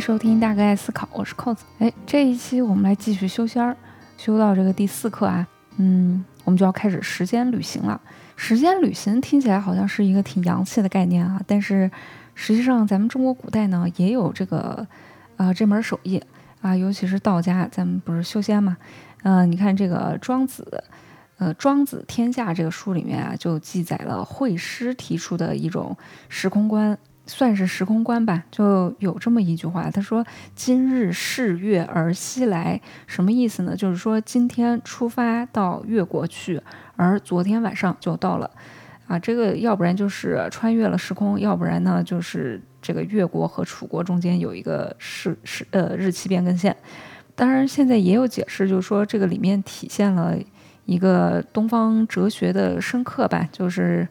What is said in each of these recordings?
收听大哥爱思考，我是扣子。哎，这一期我们来继续修仙儿，修到这个第四课啊，嗯，我们就要开始时间旅行了。时间旅行听起来好像是一个挺洋气的概念啊，但是实际上咱们中国古代呢也有这个呃这门手艺啊，尤其是道家，咱们不是修仙嘛，嗯，你看这个庄子，呃，《庄子天下》这个书里面啊，就记载了惠施提出的一种时空观。算是时空观吧，就有这么一句话，他说：“今日视月而西来”，什么意思呢？就是说今天出发到越国去，而昨天晚上就到了。啊，这个要不然就是穿越了时空，要不然呢就是这个越国和楚国中间有一个时时呃日期变更线。当然，现在也有解释，就是说这个里面体现了一个东方哲学的深刻吧，就是。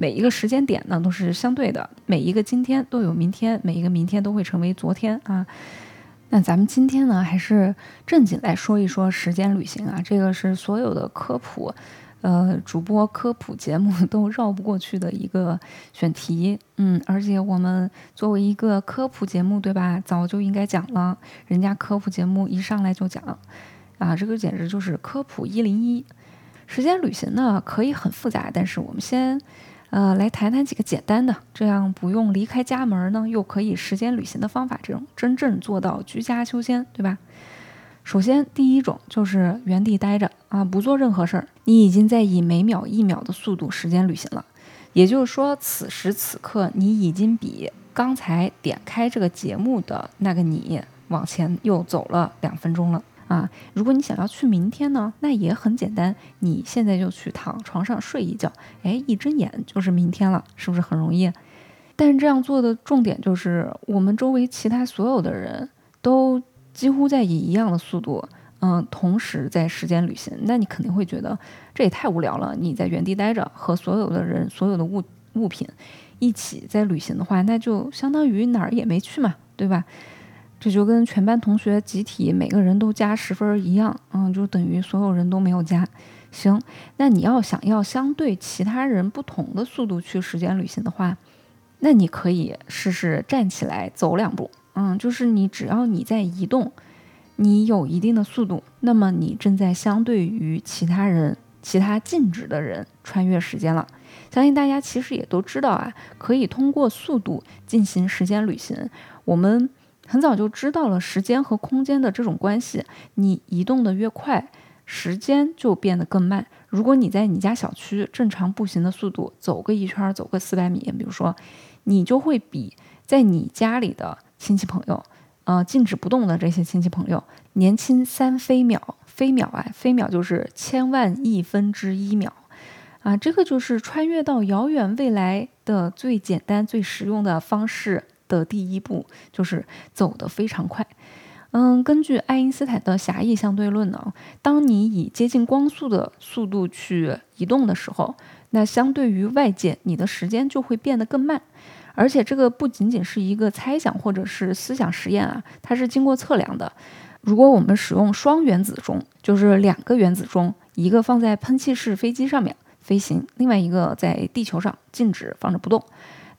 每一个时间点呢都是相对的，每一个今天都有明天，每一个明天都会成为昨天啊。那咱们今天呢还是正经来说一说时间旅行啊，这个是所有的科普，呃，主播科普节目都绕不过去的一个选题。嗯，而且我们作为一个科普节目，对吧？早就应该讲了，人家科普节目一上来就讲，啊，这个简直就是科普一零一。时间旅行呢可以很复杂，但是我们先。呃，来谈谈几个简单的，这样不用离开家门呢，又可以时间旅行的方法，这种真正做到居家修仙，对吧？首先，第一种就是原地待着啊，不做任何事儿，你已经在以每秒一秒的速度时间旅行了。也就是说，此时此刻，你已经比刚才点开这个节目的那个你往前又走了两分钟了。啊，如果你想要去明天呢，那也很简单，你现在就去躺床上睡一觉，哎，一睁眼就是明天了，是不是很容易？但是这样做的重点就是，我们周围其他所有的人都几乎在以一样的速度，嗯，同时在时间旅行，那你肯定会觉得这也太无聊了。你在原地待着，和所有的人、所有的物物品一起在旅行的话，那就相当于哪儿也没去嘛，对吧？这就跟全班同学集体每个人都加十分一样，嗯，就等于所有人都没有加。行，那你要想要相对其他人不同的速度去时间旅行的话，那你可以试试站起来走两步，嗯，就是你只要你在移动，你有一定的速度，那么你正在相对于其他人、其他静止的人穿越时间了。相信大家其实也都知道啊，可以通过速度进行时间旅行。我们。很早就知道了时间和空间的这种关系，你移动的越快，时间就变得更慢。如果你在你家小区正常步行的速度走个一圈，走个四百米，比如说，你就会比在你家里的亲戚朋友，呃，静止不动的这些亲戚朋友年轻三飞秒。飞秒啊，飞秒就是千万亿分之一秒，啊，这个就是穿越到遥远未来的最简单、最实用的方式。的第一步就是走得非常快，嗯，根据爱因斯坦的狭义相对论呢，当你以接近光速的速度去移动的时候，那相对于外界，你的时间就会变得更慢。而且这个不仅仅是一个猜想或者是思想实验啊，它是经过测量的。如果我们使用双原子钟，就是两个原子钟，一个放在喷气式飞机上面飞行，另外一个在地球上静止放着不动。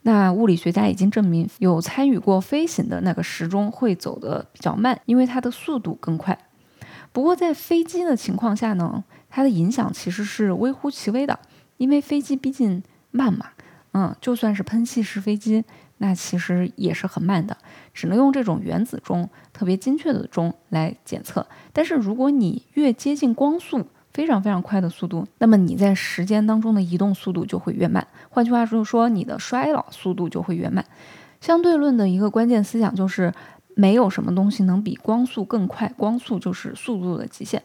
那物理学家已经证明，有参与过飞行的那个时钟会走得比较慢，因为它的速度更快。不过在飞机的情况下呢，它的影响其实是微乎其微的，因为飞机毕竟慢嘛。嗯，就算是喷气式飞机，那其实也是很慢的，只能用这种原子钟特别精确的钟来检测。但是如果你越接近光速，非常非常快的速度，那么你在时间当中的移动速度就会越慢。换句话说就，说你的衰老速度就会越慢。相对论的一个关键思想就是，没有什么东西能比光速更快，光速就是速度的极限。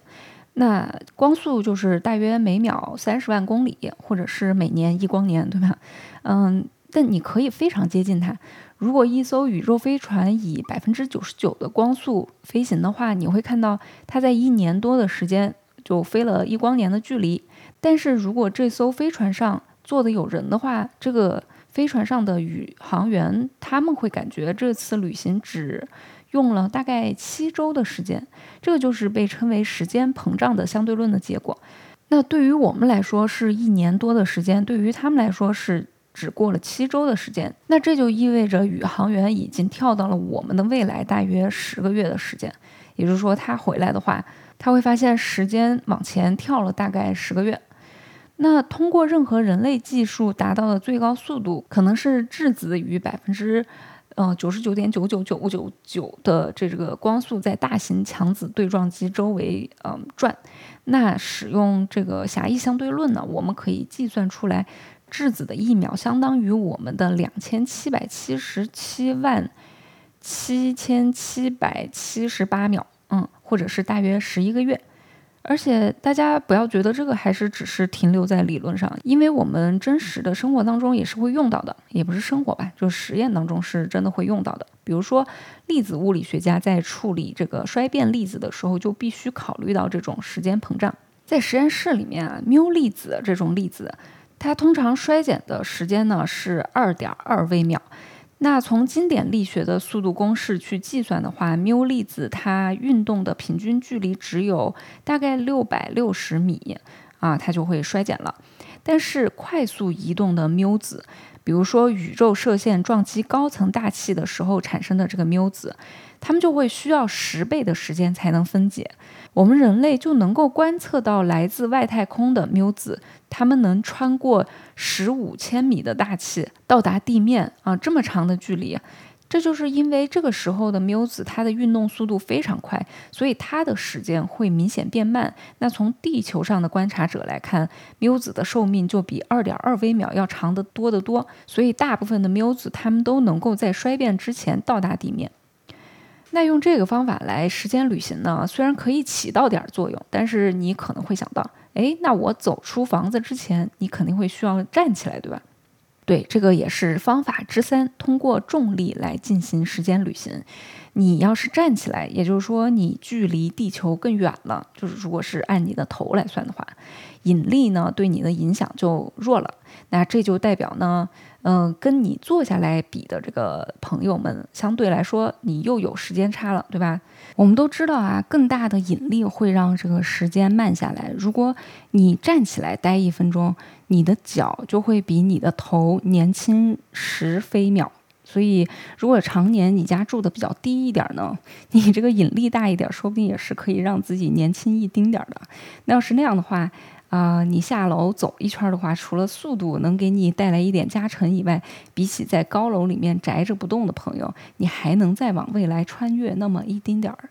那光速就是大约每秒三十万公里，或者是每年一光年，对吧？嗯，但你可以非常接近它。如果一艘宇宙飞船以百分之九十九的光速飞行的话，你会看到它在一年多的时间。就飞了一光年的距离，但是如果这艘飞船上坐的有人的话，这个飞船上的宇航员他们会感觉这次旅行只用了大概七周的时间，这个就是被称为时间膨胀的相对论的结果。那对于我们来说是一年多的时间，对于他们来说是只过了七周的时间。那这就意味着宇航员已经跳到了我们的未来大约十个月的时间。也就是说，他回来的话，他会发现时间往前跳了大概十个月。那通过任何人类技术达到的最高速度，可能是质子与百分之。呃，九十九点九九九九九的这个光速在大型强子对撞机周围嗯转，那使用这个狭义相对论呢，我们可以计算出来，质子的一秒相当于我们的两千七百七十七万七千七百七十八秒，或者是大约十一个月。而且大家不要觉得这个还是只是停留在理论上，因为我们真实的生活当中也是会用到的，也不是生活吧，就实验当中是真的会用到的。比如说，粒子物理学家在处理这个衰变粒子的时候，就必须考虑到这种时间膨胀。在实验室里面啊，缪粒子这种粒子，它通常衰减的时间呢是二点二微秒。那从经典力学的速度公式去计算的话，缪粒子它运动的平均距离只有大概六百六十米啊，它就会衰减了。但是快速移动的缪子，比如说宇宙射线撞击高层大气的时候产生的这个缪子，它们就会需要十倍的时间才能分解。我们人类就能够观测到来自外太空的缪子，它们能穿过十五千米的大气到达地面啊，这么长的距离，这就是因为这个时候的缪子它的运动速度非常快，所以它的时间会明显变慢。那从地球上的观察者来看，缪子的寿命就比二点二微秒要长得多得多，所以大部分的缪子它们都能够在衰变之前到达地面。那用这个方法来时间旅行呢？虽然可以起到点作用，但是你可能会想到，哎，那我走出房子之前，你肯定会需要站起来，对吧？对，这个也是方法之三，通过重力来进行时间旅行。你要是站起来，也就是说你距离地球更远了，就是如果是按你的头来算的话，引力呢对你的影响就弱了。那这就代表呢。嗯，跟你坐下来比的这个朋友们，相对来说你又有时间差了，对吧？我们都知道啊，更大的引力会让这个时间慢下来。如果你站起来待一分钟，你的脚就会比你的头年轻十飞秒。所以，如果常年你家住的比较低一点呢，你这个引力大一点，说不定也是可以让自己年轻一丁点儿的。那要是那样的话，啊，你下楼走一圈的话，除了速度能给你带来一点加成以外，比起在高楼里面宅着不动的朋友，你还能再往未来穿越那么一丁点儿。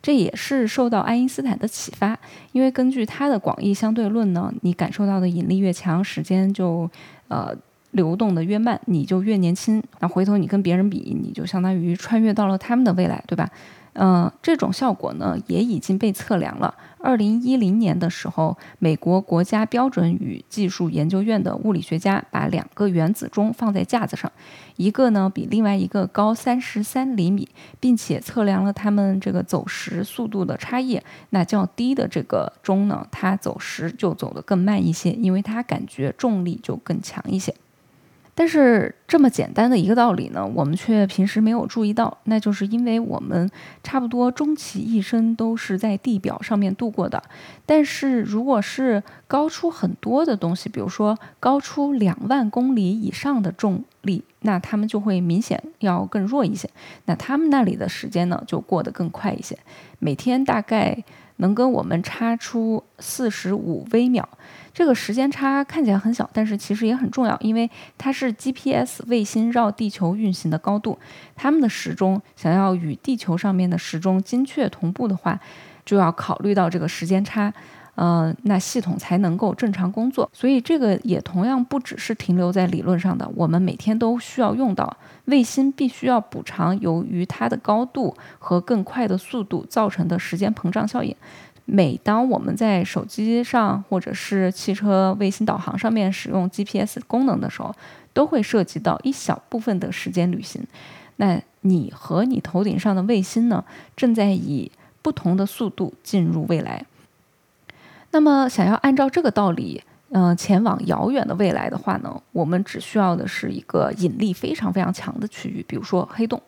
这也是受到爱因斯坦的启发，因为根据他的广义相对论呢，你感受到的引力越强，时间就呃流动的越慢，你就越年轻。那回头你跟别人比，你就相当于穿越到了他们的未来，对吧？嗯，这种效果呢也已经被测量了。二零一零年的时候，美国国家标准与技术研究院的物理学家把两个原子钟放在架子上，一个呢比另外一个高三十三厘米，并且测量了它们这个走时速度的差异。那较低的这个钟呢，它走时就走得更慢一些，因为它感觉重力就更强一些。但是这么简单的一个道理呢，我们却平时没有注意到，那就是因为我们差不多终其一生都是在地表上面度过的。但是如果是高出很多的东西，比如说高出两万公里以上的重力，那它们就会明显要更弱一些。那它们那里的时间呢，就过得更快一些，每天大概。能跟我们差出四十五微秒，这个时间差看起来很小，但是其实也很重要，因为它是 GPS 卫星绕地球运行的高度，它们的时钟想要与地球上面的时钟精确同步的话，就要考虑到这个时间差。呃，那系统才能够正常工作，所以这个也同样不只是停留在理论上的，我们每天都需要用到。卫星必须要补偿由于它的高度和更快的速度造成的时间膨胀效应。每当我们在手机上或者是汽车卫星导航上面使用 GPS 功能的时候，都会涉及到一小部分的时间旅行。那你和你头顶上的卫星呢，正在以不同的速度进入未来。那么，想要按照这个道理，嗯，前往遥远的未来的话呢，我们只需要的是一个引力非常非常强的区域，比如说黑洞。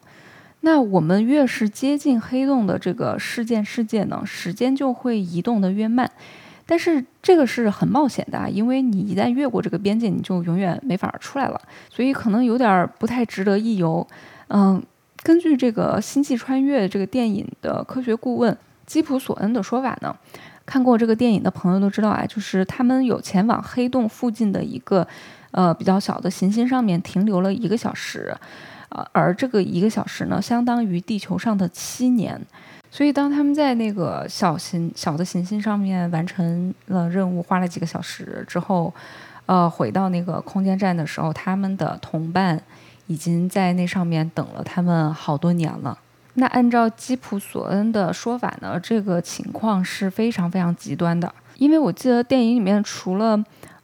那我们越是接近黑洞的这个事件世界呢，时间就会移动的越慢。但是这个是很冒险的，因为你一旦越过这个边界，你就永远没法出来了，所以可能有点不太值得一游。嗯，根据这个《星际穿越》这个电影的科学顾问基普索恩的说法呢，看过这个电影的朋友都知道啊，就是他们有前往黑洞附近的一个呃比较小的行星上面停留了一个小时，呃，而这个一个小时呢，相当于地球上的七年。所以，当他们在那个小行小的行星上面完成了任务，花了几个小时之后，呃，回到那个空间站的时候，他们的同伴已经在那上面等了他们好多年了。那按照基普索恩的说法呢，这个情况是非常非常极端的，因为我记得电影里面除了，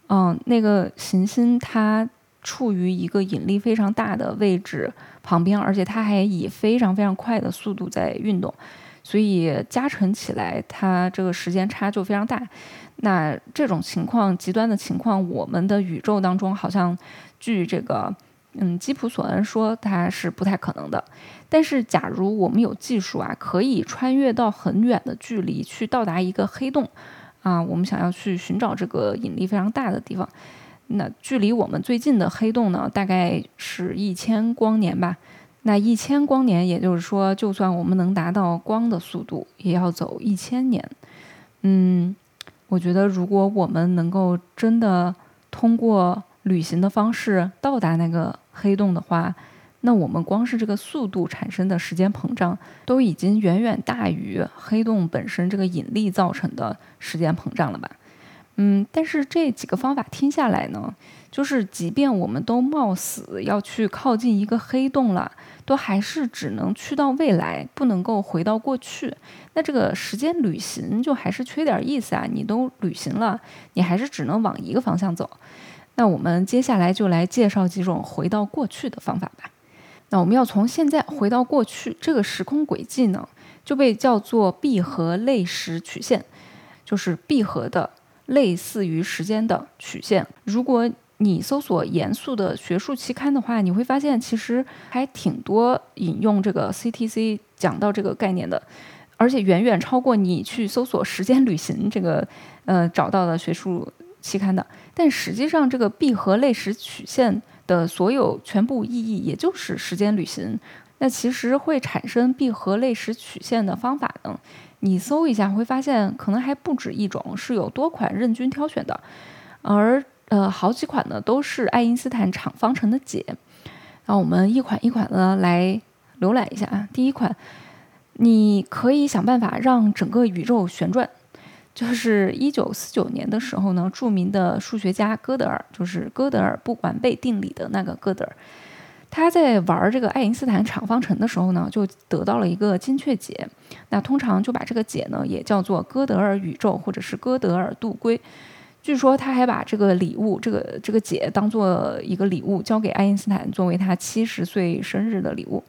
嗯，那个行星它处于一个引力非常大的位置旁边，而且它还以非常非常快的速度在运动。所以加成起来，它这个时间差就非常大。那这种情况，极端的情况，我们的宇宙当中好像，据这个嗯基普索恩说，它是不太可能的。但是，假如我们有技术啊，可以穿越到很远的距离去到达一个黑洞啊，我们想要去寻找这个引力非常大的地方，那距离我们最近的黑洞呢，大概是一千光年吧。那一千光年，也就是说，就算我们能达到光的速度，也要走一千年。嗯，我觉得如果我们能够真的通过旅行的方式到达那个黑洞的话，那我们光是这个速度产生的时间膨胀，都已经远远大于黑洞本身这个引力造成的时间膨胀了吧？嗯，但是这几个方法听下来呢，就是即便我们都冒死要去靠近一个黑洞了。都还是只能去到未来，不能够回到过去。那这个时间旅行就还是缺点意思啊！你都旅行了，你还是只能往一个方向走。那我们接下来就来介绍几种回到过去的方法吧。那我们要从现在回到过去，这个时空轨迹呢，就被叫做闭合类时曲线，就是闭合的类似于时间的曲线。如果你搜索严肃的学术期刊的话，你会发现其实还挺多引用这个 CTC 讲到这个概念的，而且远远超过你去搜索时间旅行这个呃找到的学术期刊的。但实际上，这个闭合类时曲线的所有全部意义，也就是时间旅行。那其实会产生闭合类时曲线的方法呢？你搜一下会发现，可能还不止一种，是有多款任君挑选的，而。呃，好几款呢都是爱因斯坦场方程的解，那我们一款一款的来浏览一下啊。第一款，你可以想办法让整个宇宙旋转，就是一九四九年的时候呢，著名的数学家哥德尔，就是哥德尔不完备定理的那个哥德尔，他在玩这个爱因斯坦场方程的时候呢，就得到了一个精确解。那通常就把这个解呢也叫做哥德尔宇宙或者是哥德尔度规。据说他还把这个礼物，这个这个解当做一个礼物交给爱因斯坦，作为他七十岁生日的礼物。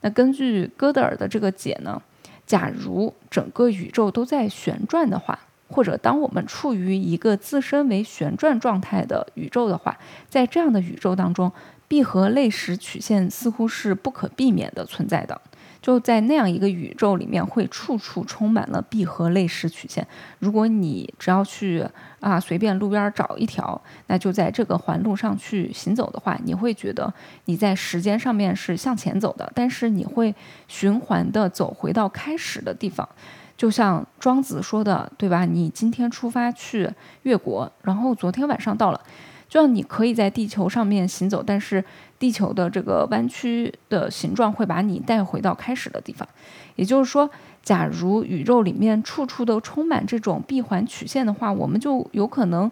那根据哥德尔的这个解呢，假如整个宇宙都在旋转的话，或者当我们处于一个自身为旋转状态的宇宙的话，在这样的宇宙当中，闭合类时曲线似乎是不可避免的存在的。就在那样一个宇宙里面，会处处充满了闭合类时曲线。如果你只要去啊随便路边找一条，那就在这个环路上去行走的话，你会觉得你在时间上面是向前走的，但是你会循环的走回到开始的地方。就像庄子说的，对吧？你今天出发去越国，然后昨天晚上到了。就像你可以在地球上面行走，但是地球的这个弯曲的形状会把你带回到开始的地方。也就是说，假如宇宙里面处处都充满这种闭环曲线的话，我们就有可能，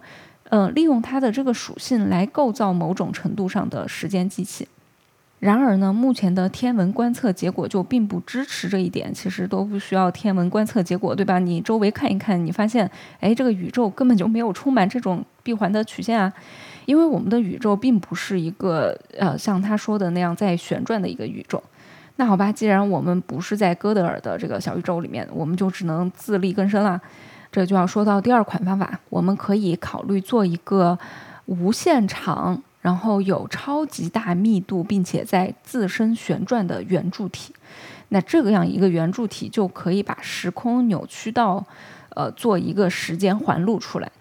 呃，利用它的这个属性来构造某种程度上的时间机器。然而呢，目前的天文观测结果就并不支持这一点。其实都不需要天文观测结果，对吧？你周围看一看，你发现，哎，这个宇宙根本就没有充满这种闭环的曲线啊。因为我们的宇宙并不是一个呃像他说的那样在旋转的一个宇宙。那好吧，既然我们不是在哥德尔的这个小宇宙里面，我们就只能自力更生了。这就要说到第二款方法，我们可以考虑做一个无限长，然后有超级大密度，并且在自身旋转的圆柱体。那这个样一个圆柱体就可以把时空扭曲到呃做一个时间环路出来。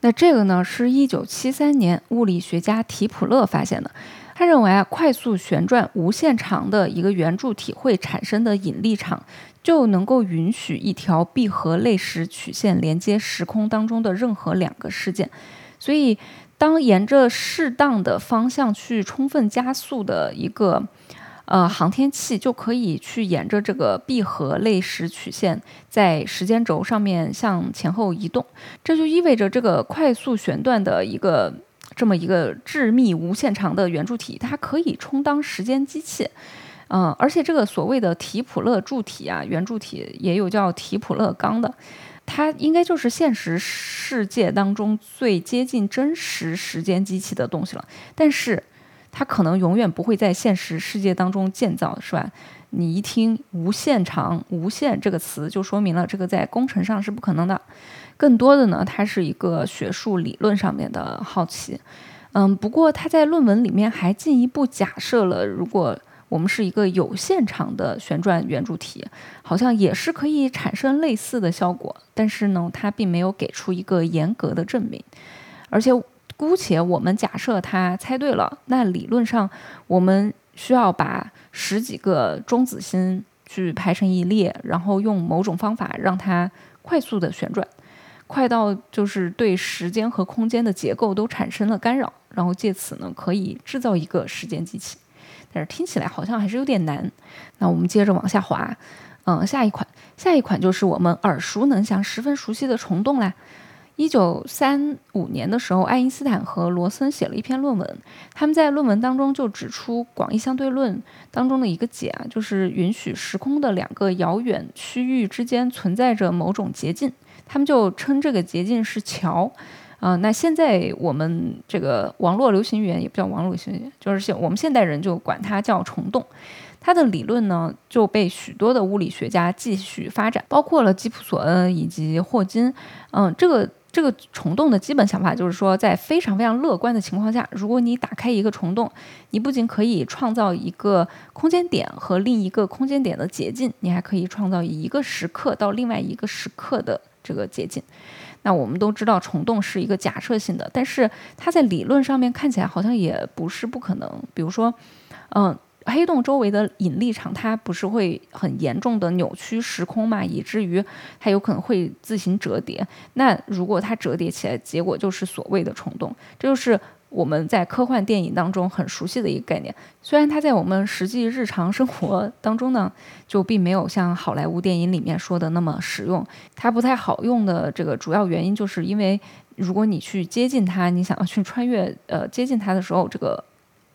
那这个呢，是一九七三年物理学家提普勒发现的。他认为啊，快速旋转无限长的一个圆柱体会产生的引力场，就能够允许一条闭合类时曲线连接时空当中的任何两个事件。所以，当沿着适当的方向去充分加速的一个呃航天器，就可以去沿着这个闭合类时曲线在时间轴上面向前后移动。这就意味着这个快速旋转的一个。这么一个致密无限长的圆柱体，它可以充当时间机器，嗯，而且这个所谓的提普勒柱体啊，圆柱体也有叫提普勒缸的，它应该就是现实世界当中最接近真实时间机器的东西了。但是，它可能永远不会在现实世界当中建造，是吧？你一听“无限长”“无限”这个词，就说明了这个在工程上是不可能的。更多的呢，它是一个学术理论上面的好奇，嗯，不过他在论文里面还进一步假设了，如果我们是一个有限长的旋转圆柱体，好像也是可以产生类似的效果。但是呢，他并没有给出一个严格的证明。而且，姑且我们假设他猜对了，那理论上我们需要把十几个中子星去排成一列，然后用某种方法让它快速的旋转。快到就是对时间和空间的结构都产生了干扰，然后借此呢可以制造一个时间机器，但是听起来好像还是有点难。那我们接着往下滑，嗯，下一款，下一款就是我们耳熟能详、十分熟悉的虫洞啦。一九三五年的时候，爱因斯坦和罗森写了一篇论文，他们在论文当中就指出广义相对论当中的一个解啊，就是允许时空的两个遥远区域之间存在着某种捷径。他们就称这个捷径是桥，啊，那现在我们这个网络流行语言也不叫网络流行语言，就是现我们现代人就管它叫虫洞。它的理论呢就被许多的物理学家继续发展，包括了吉普索恩以及霍金。嗯，这个这个虫洞的基本想法就是说，在非常非常乐观的情况下，如果你打开一个虫洞，你不仅可以创造一个空间点和另一个空间点的捷径，你还可以创造一个时刻到另外一个时刻的。这个捷径，那我们都知道虫洞是一个假设性的，但是它在理论上面看起来好像也不是不可能。比如说，嗯，黑洞周围的引力场它不是会很严重的扭曲时空嘛，以至于它有可能会自行折叠。那如果它折叠起来，结果就是所谓的虫洞，这就是。我们在科幻电影当中很熟悉的一个概念，虽然它在我们实际日常生活当中呢，就并没有像好莱坞电影里面说的那么实用。它不太好用的这个主要原因，就是因为如果你去接近它，你想要去穿越，呃，接近它的时候，这个。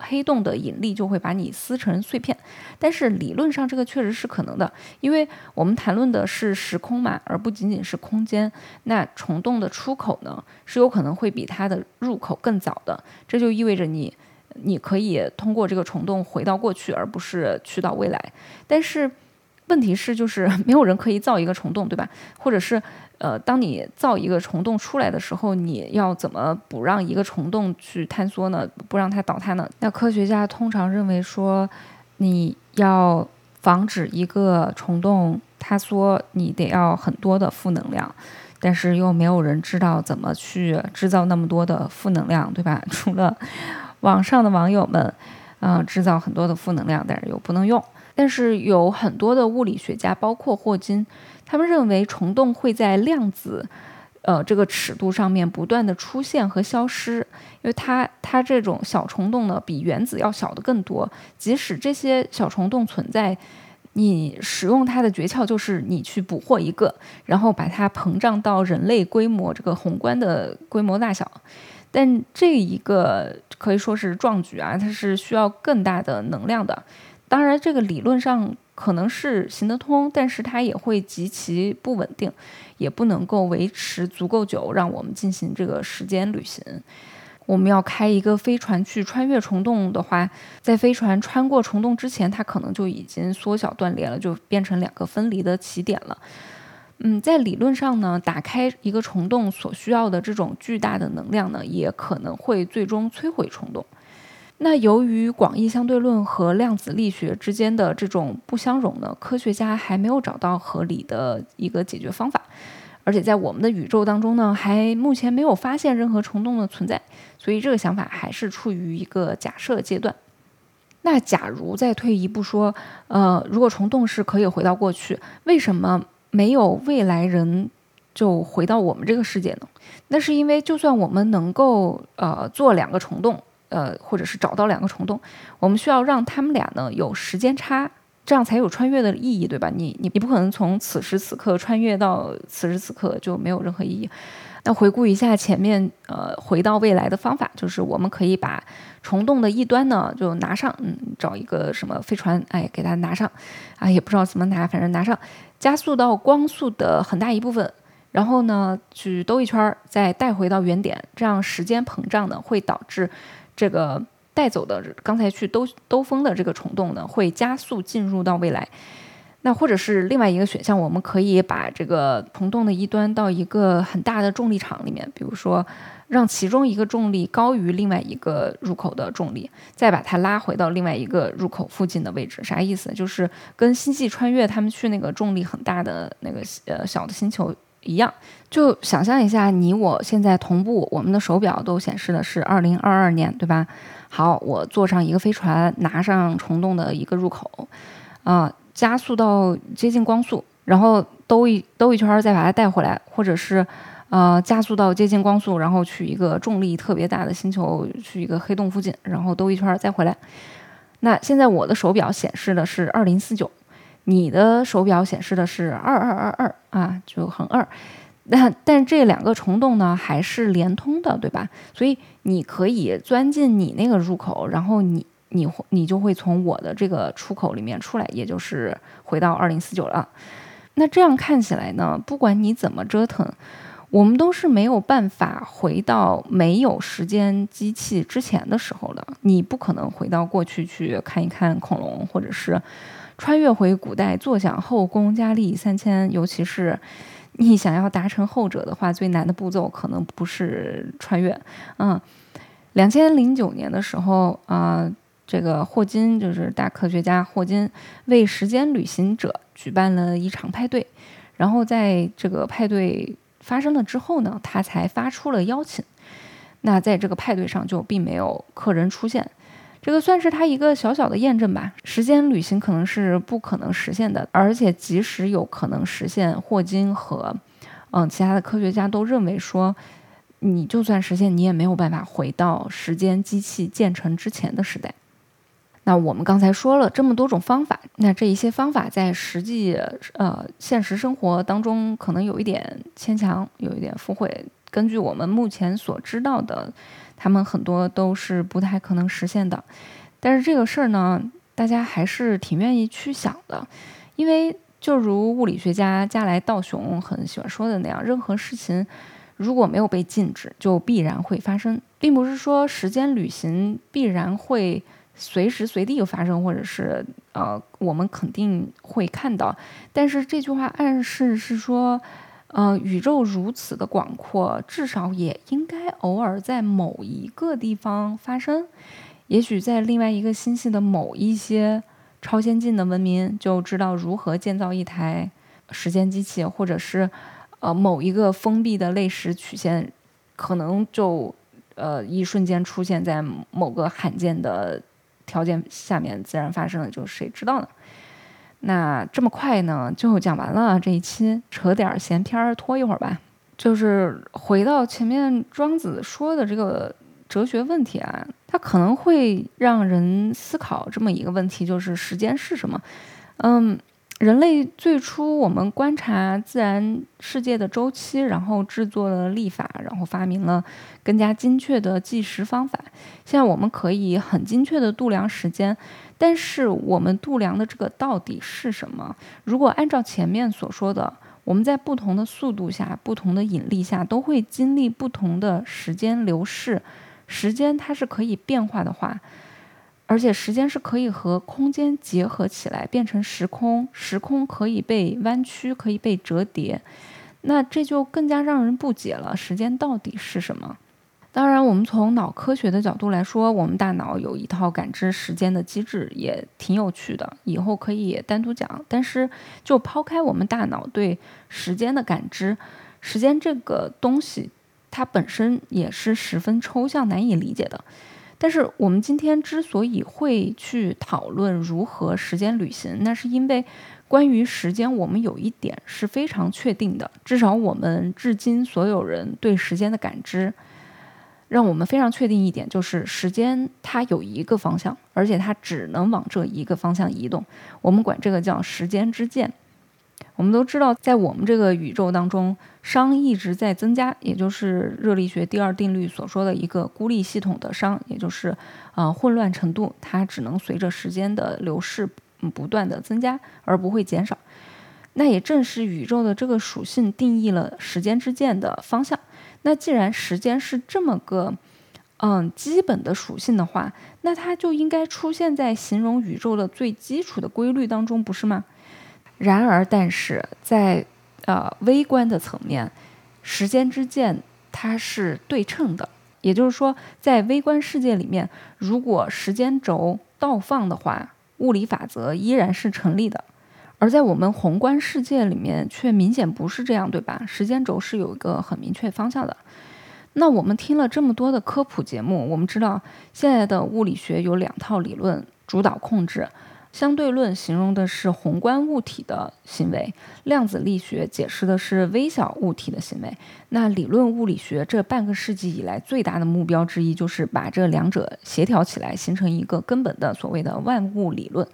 黑洞的引力就会把你撕成碎片，但是理论上这个确实是可能的，因为我们谈论的是时空嘛，而不仅仅是空间。那虫洞的出口呢，是有可能会比它的入口更早的，这就意味着你，你可以通过这个虫洞回到过去，而不是去到未来。但是问题是，就是没有人可以造一个虫洞，对吧？或者是。呃，当你造一个虫洞出来的时候，你要怎么不让一个虫洞去坍缩呢？不让它倒塌呢？那科学家通常认为说，你要防止一个虫洞塌缩，你得要很多的负能量，但是又没有人知道怎么去制造那么多的负能量，对吧？除了网上的网友们，嗯，制造很多的负能量，但是又不能用。但是有很多的物理学家，包括霍金。他们认为虫洞会在量子，呃，这个尺度上面不断的出现和消失，因为它它这种小虫洞呢，比原子要小的更多。即使这些小虫洞存在，你使用它的诀窍就是你去捕获一个，然后把它膨胀到人类规模这个宏观的规模大小。但这一个可以说是壮举啊，它是需要更大的能量的。当然，这个理论上。可能是行得通，但是它也会极其不稳定，也不能够维持足够久，让我们进行这个时间旅行。我们要开一个飞船去穿越虫洞的话，在飞船穿过虫洞之前，它可能就已经缩小断裂了，就变成两个分离的起点了。嗯，在理论上呢，打开一个虫洞所需要的这种巨大的能量呢，也可能会最终摧毁虫洞。那由于广义相对论和量子力学之间的这种不相容呢，科学家还没有找到合理的一个解决方法。而且在我们的宇宙当中呢，还目前没有发现任何虫洞的存在，所以这个想法还是处于一个假设阶段。那假如再退一步说，呃，如果虫洞是可以回到过去，为什么没有未来人就回到我们这个世界呢？那是因为就算我们能够呃做两个虫洞，呃，或者是找到两个虫洞，我们需要让他们俩呢有时间差。这样才有穿越的意义，对吧？你你你不可能从此时此刻穿越到此时此刻就没有任何意义。那回顾一下前面呃回到未来的方法，就是我们可以把虫洞的一端呢就拿上，嗯，找一个什么飞船，哎，给它拿上，啊，也不知道怎么拿，反正拿上，加速到光速的很大一部分，然后呢去兜一圈儿，再带回到原点，这样时间膨胀呢会导致这个。带走的刚才去兜兜风的这个虫洞呢，会加速进入到未来。那或者是另外一个选项，我们可以把这个虫洞的一端到一个很大的重力场里面，比如说让其中一个重力高于另外一个入口的重力，再把它拉回到另外一个入口附近的位置。啥意思？就是跟星际穿越他们去那个重力很大的那个呃小的星球一样。就想象一下，你我现在同步，我们的手表都显示的是二零二二年，对吧？好，我坐上一个飞船，拿上虫洞的一个入口，啊，加速到接近光速，然后兜一兜一圈，再把它带回来，或者是，呃，加速到接近光速，然后去一个重力特别大的星球，去一个黑洞附近，然后兜一圈再回来。那现在我的手表显示的是二零四九，你的手表显示的是二二二二啊，就很二。那但这两个虫洞呢还是连通的，对吧？所以你可以钻进你那个入口，然后你你你就会从我的这个出口里面出来，也就是回到二零四九了。那这样看起来呢，不管你怎么折腾，我们都是没有办法回到没有时间机器之前的时候的。你不可能回到过去去看一看恐龙，或者是穿越回古代坐享后宫佳丽三千，尤其是。你想要达成后者的话，最难的步骤可能不是穿越。嗯，两千零九年的时候啊，这个霍金就是大科学家霍金，为时间旅行者举办了一场派对。然后在这个派对发生了之后呢，他才发出了邀请。那在这个派对上就并没有客人出现。这个算是他一个小小的验证吧。时间旅行可能是不可能实现的，而且即使有可能实现，霍金和嗯其他的科学家都认为说，你就算实现，你也没有办法回到时间机器建成之前的时代。那我们刚才说了这么多种方法，那这一些方法在实际呃现实生活当中可能有一点牵强，有一点附会。根据我们目前所知道的。他们很多都是不太可能实现的，但是这个事儿呢，大家还是挺愿意去想的，因为就如物理学家加来道雄很喜欢说的那样，任何事情如果没有被禁止，就必然会发生，并不是说时间旅行必然会随时随地发生，或者是呃我们肯定会看到，但是这句话暗示是说。呃，宇宙如此的广阔，至少也应该偶尔在某一个地方发生。也许在另外一个星系的某一些超先进的文明就知道如何建造一台时间机器，或者是呃某一个封闭的类时曲线，可能就呃一瞬间出现在某个罕见的条件下面自然发生了，就谁知道呢？那这么快呢，就讲完了这一期，扯点闲篇儿，拖一会儿吧。就是回到前面庄子说的这个哲学问题啊，它可能会让人思考这么一个问题，就是时间是什么？嗯。人类最初，我们观察自然世界的周期，然后制作了历法，然后发明了更加精确的计时方法。现在我们可以很精确的度量时间，但是我们度量的这个到底是什么？如果按照前面所说的，我们在不同的速度下、不同的引力下，都会经历不同的时间流逝，时间它是可以变化的话。而且时间是可以和空间结合起来变成时空，时空可以被弯曲，可以被折叠，那这就更加让人不解了。时间到底是什么？当然，我们从脑科学的角度来说，我们大脑有一套感知时间的机制，也挺有趣的，以后可以单独讲。但是，就抛开我们大脑对时间的感知，时间这个东西，它本身也是十分抽象、难以理解的。但是我们今天之所以会去讨论如何时间旅行，那是因为关于时间，我们有一点是非常确定的，至少我们至今所有人对时间的感知，让我们非常确定一点，就是时间它有一个方向，而且它只能往这一个方向移动。我们管这个叫时间之箭。我们都知道，在我们这个宇宙当中，熵一直在增加，也就是热力学第二定律所说的一个孤立系统的熵，也就是呃混乱程度，它只能随着时间的流逝不断的增加，而不会减少。那也正是宇宙的这个属性定义了时间之箭的方向。那既然时间是这么个嗯基本的属性的话，那它就应该出现在形容宇宙的最基础的规律当中，不是吗？然而，但是在呃微观的层面，时间之箭它是对称的，也就是说，在微观世界里面，如果时间轴倒放的话，物理法则依然是成立的；而在我们宏观世界里面，却明显不是这样，对吧？时间轴是有一个很明确方向的。那我们听了这么多的科普节目，我们知道现在的物理学有两套理论主导控制。相对论形容的是宏观物体的行为，量子力学解释的是微小物体的行为。那理论物理学这半个世纪以来最大的目标之一，就是把这两者协调起来，形成一个根本的所谓的万物理论。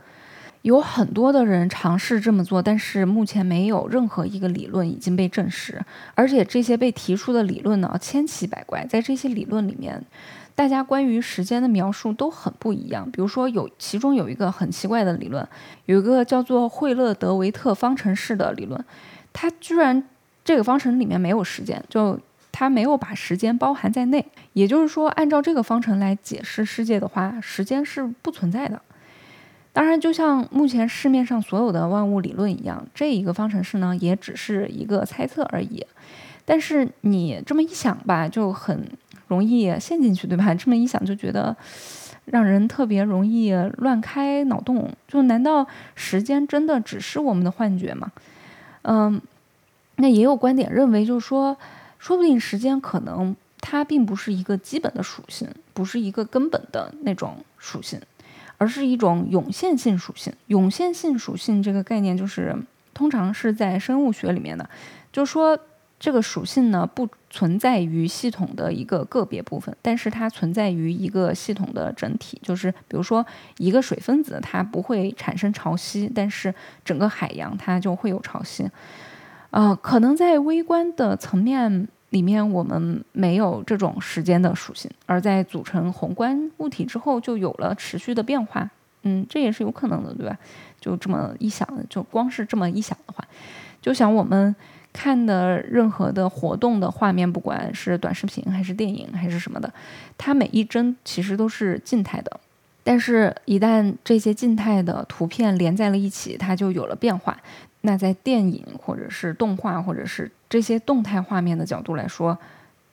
有很多的人尝试这么做，但是目前没有任何一个理论已经被证实。而且这些被提出的理论呢，千奇百怪，在这些理论里面。大家关于时间的描述都很不一样。比如说，有其中有一个很奇怪的理论，有一个叫做惠勒德维特方程式的理论，它居然这个方程里面没有时间，就它没有把时间包含在内。也就是说，按照这个方程来解释世界的话，时间是不存在的。当然，就像目前市面上所有的万物理论一样，这一个方程式呢，也只是一个猜测而已。但是你这么一想吧，就很。容易陷进去，对吧？这么一想就觉得让人特别容易乱开脑洞。就难道时间真的只是我们的幻觉吗？嗯，那也有观点认为，就是说，说不定时间可能它并不是一个基本的属性，不是一个根本的那种属性，而是一种涌现性属性。涌现性属性这个概念就是通常是在生物学里面的，就说。这个属性呢，不存在于系统的一个个别部分，但是它存在于一个系统的整体。就是比如说，一个水分子它不会产生潮汐，但是整个海洋它就会有潮汐。呃，可能在微观的层面里面，我们没有这种时间的属性，而在组成宏观物体之后，就有了持续的变化。嗯，这也是有可能的，对吧？就这么一想，就光是这么一想的话，就想我们。看的任何的活动的画面，不管是短视频还是电影还是什么的，它每一帧其实都是静态的。但是，一旦这些静态的图片连在了一起，它就有了变化。那在电影或者是动画或者是这些动态画面的角度来说，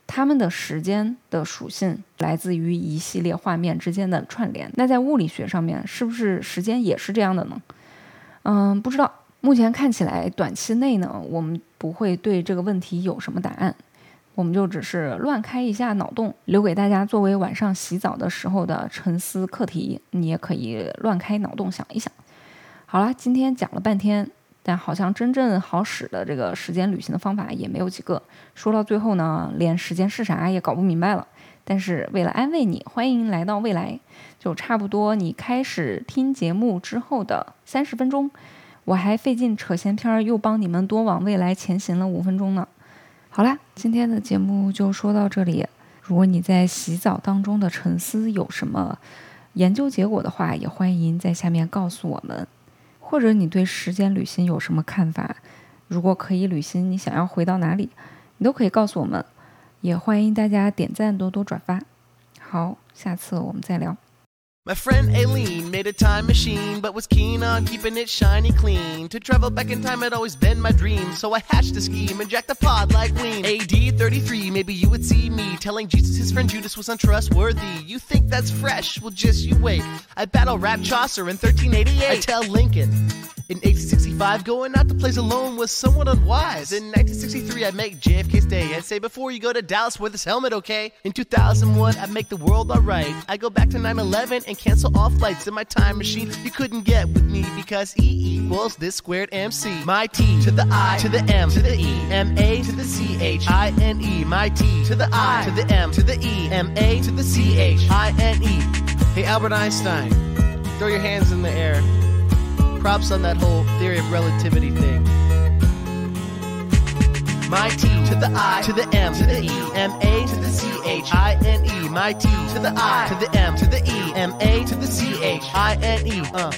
它们的时间的属性来自于一系列画面之间的串联。那在物理学上面，是不是时间也是这样的呢？嗯，不知道。目前看起来，短期内呢，我们不会对这个问题有什么答案，我们就只是乱开一下脑洞，留给大家作为晚上洗澡的时候的沉思课题。你也可以乱开脑洞想一想。好了，今天讲了半天，但好像真正好使的这个时间旅行的方法也没有几个。说到最后呢，连时间是啥也搞不明白了。但是为了安慰你，欢迎来到未来，就差不多你开始听节目之后的三十分钟。我还费劲扯闲篇儿，又帮你们多往未来前行了五分钟呢。好啦，今天的节目就说到这里。如果你在洗澡当中的沉思有什么研究结果的话，也欢迎在下面告诉我们。或者你对时间旅行有什么看法？如果可以旅行，你想要回到哪里？你都可以告诉我们。也欢迎大家点赞、多多转发。好，下次我们再聊。My friend Aileen made a time machine, but was keen on keeping it shiny clean. To travel back in time had always been my dream, so I hatched a scheme and jacked a pod like Ween. AD 33, maybe you would see me telling Jesus his friend Judas was untrustworthy. You think that's fresh? Well, just you wait. I battle rap Chaucer in 1388. I tell Lincoln. In 1865, going out to plays alone was somewhat unwise. In 1963, I'd make JFK's day and say, before you go to Dallas, wear this helmet, okay? In 2001, I'd make the world alright. I go back to 9 11 and cancel all flights in my time machine. You couldn't get with me because E equals this squared MC. My T to the I to the M to the E, M A to the C H I N E. My T to the I to the M to the E, M A to the C H I N E. Hey, Albert Einstein, throw your hands in the air props on that whole theory of relativity thing. My T to the I to the M to the E M A to the C H I N E. My T to the I to the M to the E M A to the C H I N E. Uh.